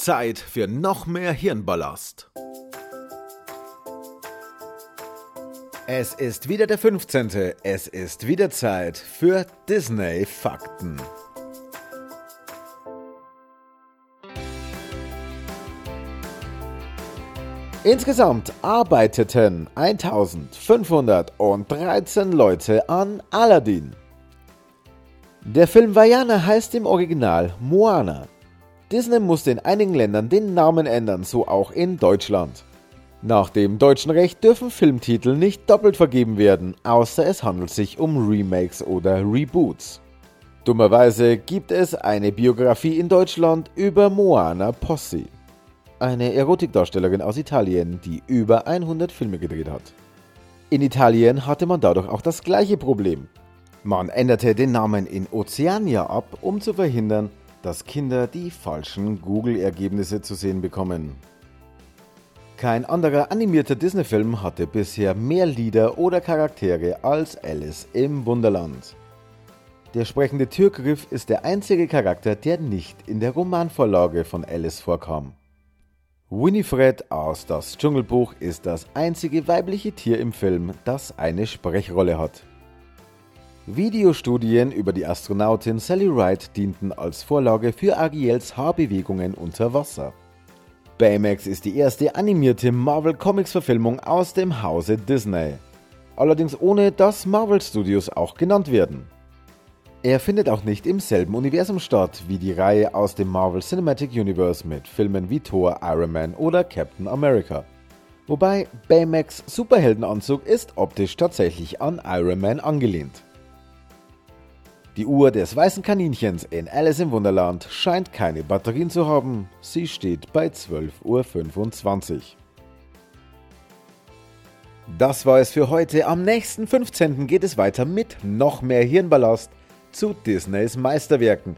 Zeit für noch mehr Hirnballast. Es ist wieder der 15. Es ist wieder Zeit für Disney Fakten. Insgesamt arbeiteten 1513 Leute an Aladdin. Der Film Vaiana heißt im Original Moana. Disney musste in einigen Ländern den Namen ändern, so auch in Deutschland. Nach dem deutschen Recht dürfen Filmtitel nicht doppelt vergeben werden, außer es handelt sich um Remakes oder Reboots. Dummerweise gibt es eine Biografie in Deutschland über Moana Possi, eine Erotikdarstellerin aus Italien, die über 100 Filme gedreht hat. In Italien hatte man dadurch auch das gleiche Problem. Man änderte den Namen in Oceania ab, um zu verhindern, dass Kinder die falschen Google-Ergebnisse zu sehen bekommen. Kein anderer animierter Disney-Film hatte bisher mehr Lieder oder Charaktere als Alice im Wunderland. Der sprechende Türgriff ist der einzige Charakter, der nicht in der Romanvorlage von Alice vorkam. Winifred aus Das Dschungelbuch ist das einzige weibliche Tier im Film, das eine Sprechrolle hat. Videostudien über die Astronautin Sally Ride dienten als Vorlage für Ariels Haarbewegungen unter Wasser. Baymax ist die erste animierte Marvel Comics Verfilmung aus dem Hause Disney. Allerdings ohne dass Marvel Studios auch genannt werden. Er findet auch nicht im selben Universum statt wie die Reihe aus dem Marvel Cinematic Universe mit Filmen wie Thor, Iron Man oder Captain America. Wobei Baymax Superheldenanzug ist optisch tatsächlich an Iron Man angelehnt. Die Uhr des weißen Kaninchens in Alice im Wunderland scheint keine Batterien zu haben. Sie steht bei 12.25 Uhr. Das war es für heute. Am nächsten 15. geht es weiter mit noch mehr Hirnballast zu Disneys Meisterwerken.